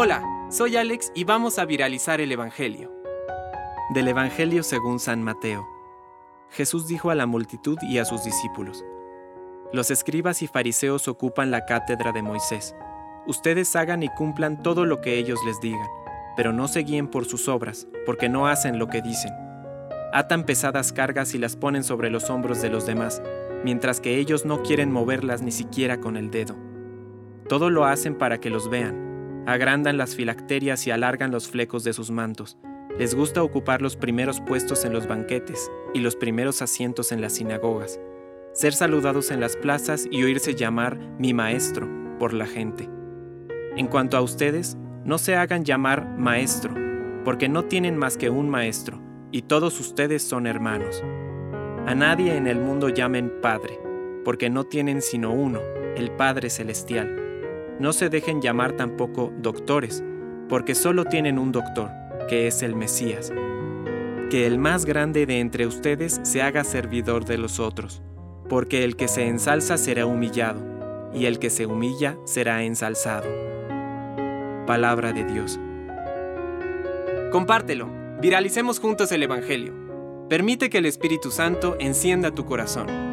Hola, soy Alex y vamos a viralizar el Evangelio. Del Evangelio según San Mateo. Jesús dijo a la multitud y a sus discípulos, Los escribas y fariseos ocupan la cátedra de Moisés. Ustedes hagan y cumplan todo lo que ellos les digan, pero no se guíen por sus obras, porque no hacen lo que dicen. Atan pesadas cargas y las ponen sobre los hombros de los demás, mientras que ellos no quieren moverlas ni siquiera con el dedo. Todo lo hacen para que los vean. Agrandan las filacterias y alargan los flecos de sus mantos. Les gusta ocupar los primeros puestos en los banquetes y los primeros asientos en las sinagogas, ser saludados en las plazas y oírse llamar mi maestro por la gente. En cuanto a ustedes, no se hagan llamar maestro, porque no tienen más que un maestro, y todos ustedes son hermanos. A nadie en el mundo llamen Padre, porque no tienen sino uno, el Padre Celestial. No se dejen llamar tampoco doctores, porque solo tienen un doctor, que es el Mesías. Que el más grande de entre ustedes se haga servidor de los otros, porque el que se ensalza será humillado, y el que se humilla será ensalzado. Palabra de Dios. Compártelo, viralicemos juntos el Evangelio. Permite que el Espíritu Santo encienda tu corazón.